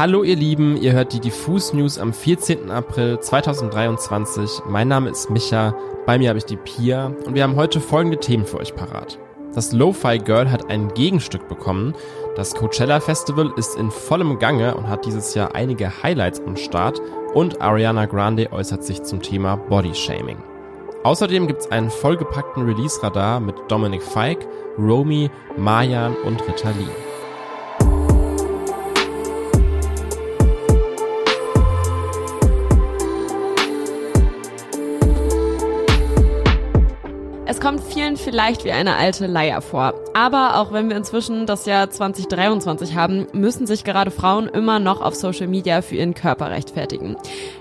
Hallo ihr Lieben, ihr hört die Diffus News am 14. April 2023. Mein Name ist Micha, bei mir habe ich die Pia und wir haben heute folgende Themen für euch parat. Das Lo-Fi Girl hat ein Gegenstück bekommen. Das Coachella Festival ist in vollem Gange und hat dieses Jahr einige Highlights am Start. Und Ariana Grande äußert sich zum Thema Body Shaming. Außerdem gibt's einen vollgepackten Release-Radar mit Dominic Fike, Romy, Mayan und Ritalin. Es kommt vielen vielleicht wie eine alte Leier vor. Aber auch wenn wir inzwischen das Jahr 2023 haben, müssen sich gerade Frauen immer noch auf Social Media für ihren Körper rechtfertigen.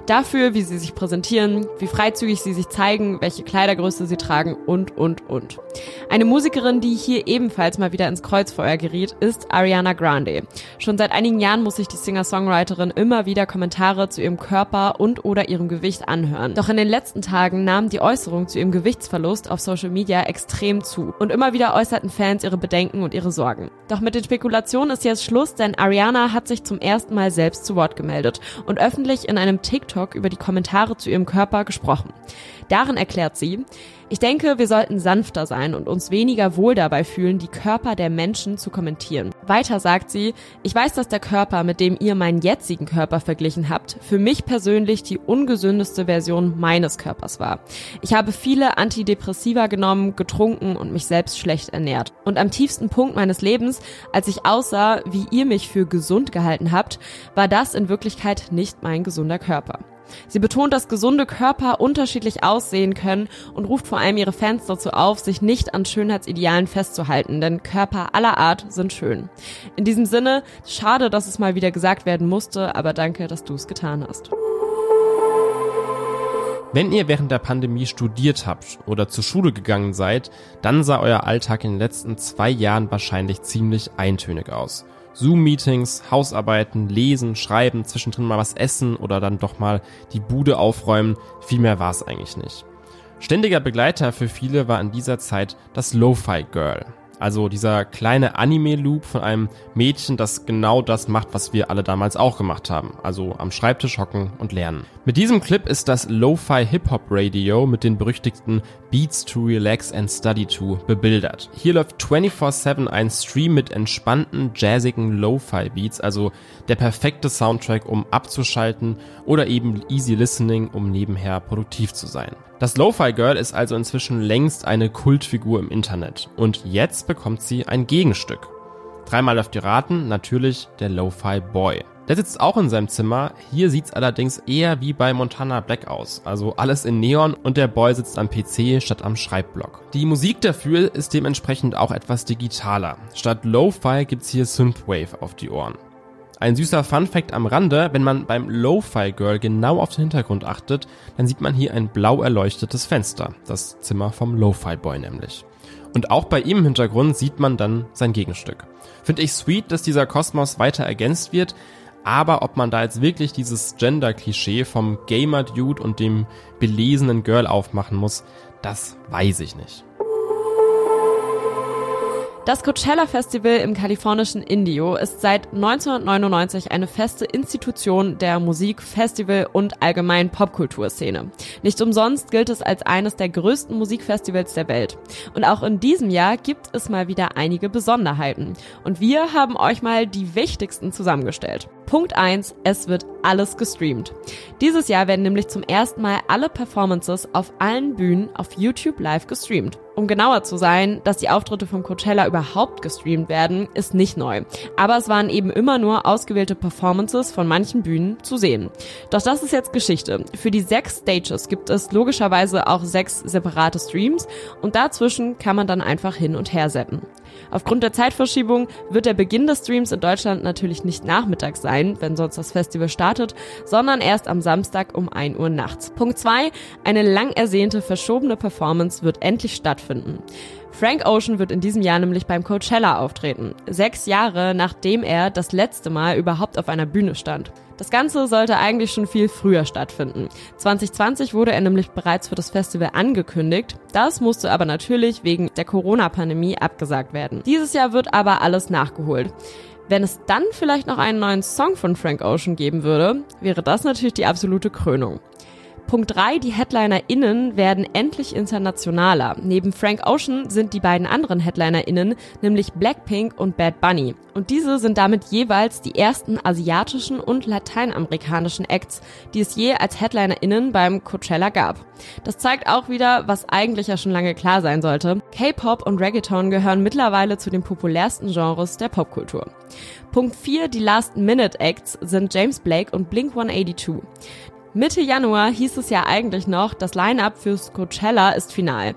Dafür, wie sie sich präsentieren, wie freizügig sie sich zeigen, welche Kleidergröße sie tragen und, und, und. Eine Musikerin, die hier ebenfalls mal wieder ins Kreuzfeuer geriet, ist Ariana Grande. Schon seit einigen Jahren muss sich die Singer-Songwriterin immer wieder Kommentare zu ihrem Körper und oder ihrem Gewicht anhören. Doch in den letzten Tagen nahm die Äußerung zu ihrem Gewichtsverlust auf Social Social Media extrem zu und immer wieder äußerten Fans ihre Bedenken und ihre Sorgen. Doch mit den Spekulationen ist jetzt Schluss, denn Ariana hat sich zum ersten Mal selbst zu Wort gemeldet und öffentlich in einem TikTok über die Kommentare zu ihrem Körper gesprochen. Darin erklärt sie, ich denke, wir sollten sanfter sein und uns weniger wohl dabei fühlen, die Körper der Menschen zu kommentieren. Weiter sagt sie, ich weiß, dass der Körper, mit dem ihr meinen jetzigen Körper verglichen habt, für mich persönlich die ungesündeste Version meines Körpers war. Ich habe viele Antidepressiva genommen, getrunken und mich selbst schlecht ernährt. Und am tiefsten Punkt meines Lebens, als ich aussah, wie ihr mich für gesund gehalten habt, war das in Wirklichkeit nicht mein gesunder Körper. Sie betont, dass gesunde Körper unterschiedlich aussehen können und ruft vor allem ihre Fans dazu auf, sich nicht an Schönheitsidealen festzuhalten, denn Körper aller Art sind schön. In diesem Sinne, schade, dass es mal wieder gesagt werden musste, aber danke, dass du es getan hast. Wenn ihr während der Pandemie studiert habt oder zur Schule gegangen seid, dann sah euer Alltag in den letzten zwei Jahren wahrscheinlich ziemlich eintönig aus. Zoom-Meetings, Hausarbeiten, Lesen, Schreiben, zwischendrin mal was essen oder dann doch mal die Bude aufräumen. Viel mehr war es eigentlich nicht. Ständiger Begleiter für viele war in dieser Zeit das Lo-Fi Girl. Also dieser kleine Anime-Loop von einem Mädchen, das genau das macht, was wir alle damals auch gemacht haben. Also am Schreibtisch hocken und lernen. Mit diesem Clip ist das Lo-Fi Hip-Hop Radio mit den berüchtigten Beats to Relax and Study to bebildert. Hier läuft 24-7 ein Stream mit entspannten, jazzigen Lo-Fi Beats, also der perfekte Soundtrack, um abzuschalten oder eben easy listening, um nebenher produktiv zu sein. Das Lo-Fi Girl ist also inzwischen längst eine Kultfigur im Internet und jetzt bekommt sie ein Gegenstück. Dreimal läuft die Raten, natürlich der Lo-Fi Boy. Der sitzt auch in seinem Zimmer, hier sieht's allerdings eher wie bei Montana Black aus, also alles in Neon und der Boy sitzt am PC statt am Schreibblock. Die Musik dafür ist dementsprechend auch etwas digitaler. Statt Lo-Fi gibt's hier Synthwave auf die Ohren. Ein süßer Funfact am Rande, wenn man beim Lo-Fi Girl genau auf den Hintergrund achtet, dann sieht man hier ein blau erleuchtetes Fenster, das Zimmer vom Lo-Fi Boy nämlich. Und auch bei ihm im Hintergrund sieht man dann sein Gegenstück. Finde ich sweet, dass dieser Kosmos weiter ergänzt wird, aber ob man da jetzt wirklich dieses Gender-Klischee vom Gamer-Dude und dem belesenen Girl aufmachen muss, das weiß ich nicht. Das Coachella Festival im kalifornischen Indio ist seit 1999 eine feste Institution der Musik-, Festival- und allgemeinen Popkulturszene. Nicht umsonst gilt es als eines der größten Musikfestivals der Welt. Und auch in diesem Jahr gibt es mal wieder einige Besonderheiten. Und wir haben euch mal die wichtigsten zusammengestellt. Punkt 1, es wird alles gestreamt. Dieses Jahr werden nämlich zum ersten Mal alle Performances auf allen Bühnen auf YouTube live gestreamt. Um genauer zu sein, dass die Auftritte vom Coachella überhaupt gestreamt werden, ist nicht neu. Aber es waren eben immer nur ausgewählte Performances von manchen Bühnen zu sehen. Doch das ist jetzt Geschichte. Für die sechs Stages gibt es logischerweise auch sechs separate Streams und dazwischen kann man dann einfach hin und her seppen. Aufgrund der Zeitverschiebung wird der Beginn des Streams in Deutschland natürlich nicht nachmittags sein, wenn sonst das Festival startet, sondern erst am Samstag um 1 Uhr nachts. Punkt 2. Eine lang ersehnte verschobene Performance wird endlich stattfinden. Frank Ocean wird in diesem Jahr nämlich beim Coachella auftreten. Sechs Jahre nachdem er das letzte Mal überhaupt auf einer Bühne stand. Das Ganze sollte eigentlich schon viel früher stattfinden. 2020 wurde er nämlich bereits für das Festival angekündigt. Das musste aber natürlich wegen der Corona-Pandemie abgesagt werden. Dieses Jahr wird aber alles nachgeholt. Wenn es dann vielleicht noch einen neuen Song von Frank Ocean geben würde, wäre das natürlich die absolute Krönung. Punkt 3, die HeadlinerInnen werden endlich internationaler. Neben Frank Ocean sind die beiden anderen HeadlinerInnen nämlich Blackpink und Bad Bunny. Und diese sind damit jeweils die ersten asiatischen und lateinamerikanischen Acts, die es je als HeadlinerInnen beim Coachella gab. Das zeigt auch wieder, was eigentlich ja schon lange klar sein sollte. K-Pop und Reggaeton gehören mittlerweile zu den populärsten Genres der Popkultur. Punkt 4, die Last-Minute-Acts sind James Blake und Blink 182. Mitte Januar hieß es ja eigentlich noch, das Line-up fürs Coachella ist final.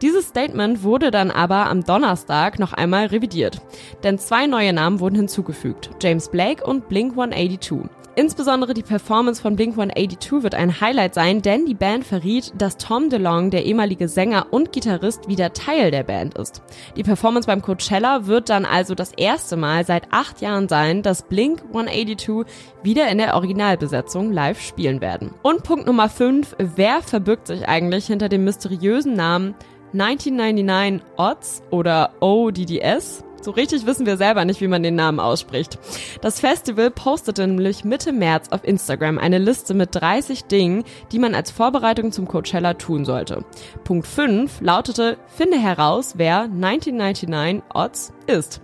Dieses Statement wurde dann aber am Donnerstag noch einmal revidiert. Denn zwei neue Namen wurden hinzugefügt. James Blake und Blink 182. Insbesondere die Performance von Blink-182 wird ein Highlight sein, denn die Band verriet, dass Tom DeLong, der ehemalige Sänger und Gitarrist, wieder Teil der Band ist. Die Performance beim Coachella wird dann also das erste Mal seit acht Jahren sein, dass Blink-182 wieder in der Originalbesetzung live spielen werden. Und Punkt Nummer 5, wer verbirgt sich eigentlich hinter dem mysteriösen Namen 1999 Odds oder ODDS? So richtig wissen wir selber nicht, wie man den Namen ausspricht. Das Festival postete nämlich Mitte März auf Instagram eine Liste mit 30 Dingen, die man als Vorbereitung zum Coachella tun sollte. Punkt 5 lautete, finde heraus, wer 1999 Odds ist.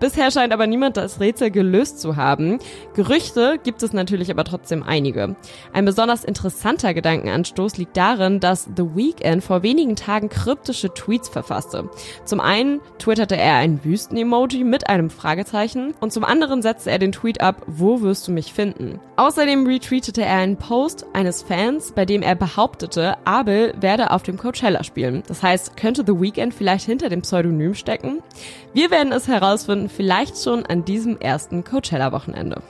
Bisher scheint aber niemand das Rätsel gelöst zu haben. Gerüchte gibt es natürlich aber trotzdem einige. Ein besonders interessanter Gedankenanstoß liegt darin, dass The Weeknd vor wenigen Tagen kryptische Tweets verfasste. Zum einen twitterte er ein Wüsten-Emoji mit einem Fragezeichen und zum anderen setzte er den Tweet ab, wo wirst du mich finden? Außerdem retweetete er einen Post eines Fans, bei dem er behauptete, Abel werde auf dem Coachella spielen. Das heißt, könnte The Weeknd vielleicht hinter dem Pseudonym stecken? Wir werden es herausfinden, vielleicht schon an diesem ersten Coachella-Wochenende.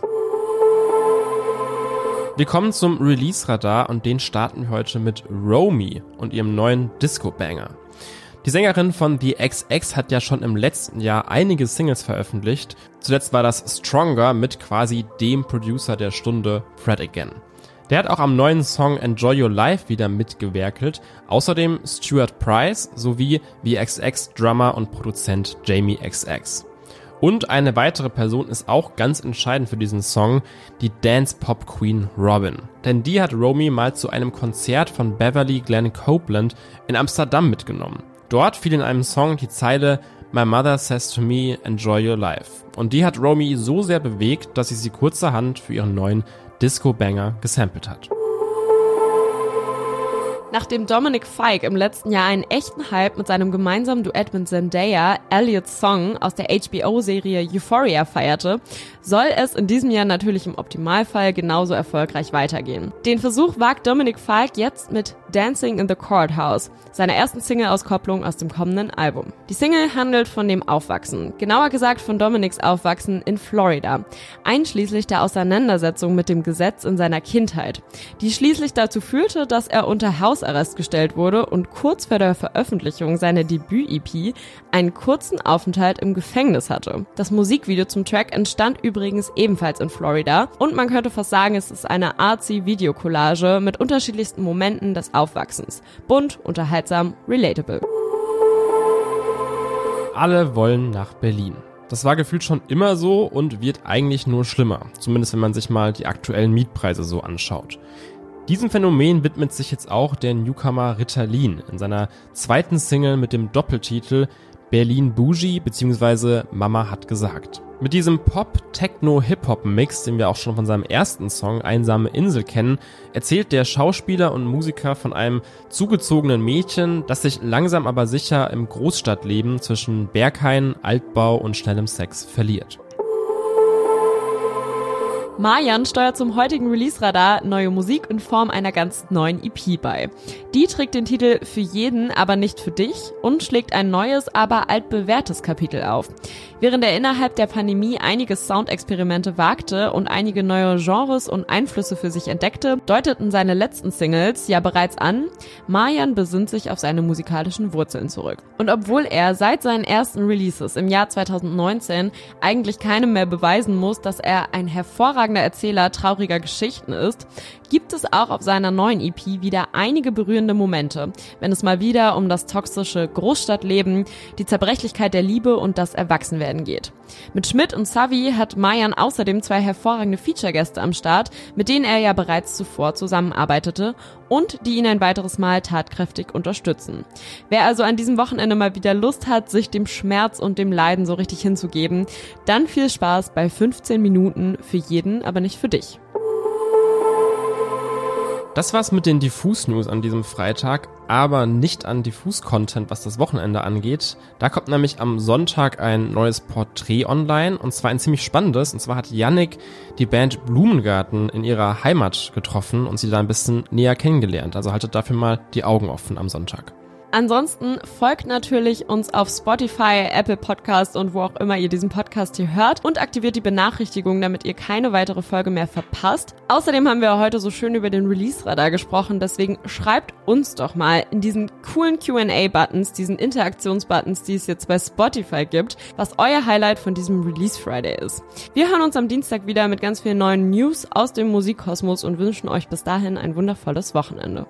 Wir kommen zum Release-Radar und den starten wir heute mit Romy und ihrem neuen Disco-Banger. Die Sängerin von The XX hat ja schon im letzten Jahr einige Singles veröffentlicht. Zuletzt war das Stronger mit quasi dem Producer der Stunde, Fred Again. Der hat auch am neuen Song Enjoy Your Life wieder mitgewerkelt. Außerdem Stuart Price sowie XX Drummer und Produzent Jamie XX. Und eine weitere Person ist auch ganz entscheidend für diesen Song, die Dance Pop Queen Robin. Denn die hat Romy mal zu einem Konzert von Beverly Glenn Copeland in Amsterdam mitgenommen. Dort fiel in einem Song die Zeile My Mother Says to Me, Enjoy Your Life. Und die hat Romy so sehr bewegt, dass sie sie kurzerhand für ihren neuen Disco-Banger gesampelt hat. Nachdem Dominic Fike im letzten Jahr einen echten Hype mit seinem gemeinsamen Duett mit Zendaya, Elliot's Song aus der HBO-Serie Euphoria feierte, soll es in diesem Jahr natürlich im Optimalfall genauso erfolgreich weitergehen. Den Versuch wagt Dominic Fike jetzt mit Dancing in the Courthouse, seiner ersten Single-Auskopplung aus dem kommenden Album. Die Single handelt von dem Aufwachsen, genauer gesagt von Dominics Aufwachsen in Florida, einschließlich der Auseinandersetzung mit dem Gesetz in seiner Kindheit, die schließlich dazu führte, dass er unter Haus Hausarrest gestellt wurde und kurz vor der Veröffentlichung seiner Debüt-EP einen kurzen Aufenthalt im Gefängnis hatte. Das Musikvideo zum Track entstand übrigens ebenfalls in Florida und man könnte fast sagen, es ist eine artsy Videocollage mit unterschiedlichsten Momenten des Aufwachsens. Bunt, unterhaltsam, relatable. Alle wollen nach Berlin. Das war gefühlt schon immer so und wird eigentlich nur schlimmer. Zumindest wenn man sich mal die aktuellen Mietpreise so anschaut. Diesem Phänomen widmet sich jetzt auch der Newcomer Ritalin in seiner zweiten Single mit dem Doppeltitel Berlin Bougie bzw. Mama hat gesagt. Mit diesem Pop-Techno-Hip-Hop-Mix, den wir auch schon von seinem ersten Song Einsame Insel kennen, erzählt der Schauspieler und Musiker von einem zugezogenen Mädchen, das sich langsam aber sicher im Großstadtleben zwischen Berghain, Altbau und schnellem Sex verliert. Marjan steuert zum heutigen Release-Radar neue Musik in Form einer ganz neuen EP bei. Die trägt den Titel Für jeden, aber nicht für dich und schlägt ein neues, aber altbewährtes Kapitel auf. Während er innerhalb der Pandemie einige Soundexperimente wagte und einige neue Genres und Einflüsse für sich entdeckte, deuteten seine letzten Singles ja bereits an, Marjan besinnt sich auf seine musikalischen Wurzeln zurück. Und obwohl er seit seinen ersten Releases im Jahr 2019 eigentlich keinem mehr beweisen muss, dass er ein hervorragender Erzähler trauriger Geschichten ist, gibt es auch auf seiner neuen EP wieder einige berührende Momente, wenn es mal wieder um das toxische Großstadtleben, die Zerbrechlichkeit der Liebe und das Erwachsenwerden geht. Mit Schmidt und Savi hat Mayan außerdem zwei hervorragende Feature-Gäste am Start, mit denen er ja bereits zuvor zusammenarbeitete und die ihn ein weiteres Mal tatkräftig unterstützen. Wer also an diesem Wochenende mal wieder Lust hat, sich dem Schmerz und dem Leiden so richtig hinzugeben, dann viel Spaß bei 15 Minuten für jeden, aber nicht für dich. Das war's mit den Diffus-News an diesem Freitag, aber nicht an Diffus-Content, was das Wochenende angeht. Da kommt nämlich am Sonntag ein neues Porträt online und zwar ein ziemlich spannendes. Und zwar hat Yannick die Band Blumengarten in ihrer Heimat getroffen und sie da ein bisschen näher kennengelernt. Also haltet dafür mal die Augen offen am Sonntag. Ansonsten folgt natürlich uns auf Spotify, Apple Podcast und wo auch immer ihr diesen Podcast hier hört und aktiviert die Benachrichtigungen, damit ihr keine weitere Folge mehr verpasst. Außerdem haben wir heute so schön über den Release-Radar gesprochen, deswegen schreibt uns doch mal in diesen coolen Q&A-Buttons, diesen Interaktions-Buttons, die es jetzt bei Spotify gibt, was euer Highlight von diesem Release Friday ist. Wir hören uns am Dienstag wieder mit ganz vielen neuen News aus dem Musikkosmos und wünschen euch bis dahin ein wundervolles Wochenende.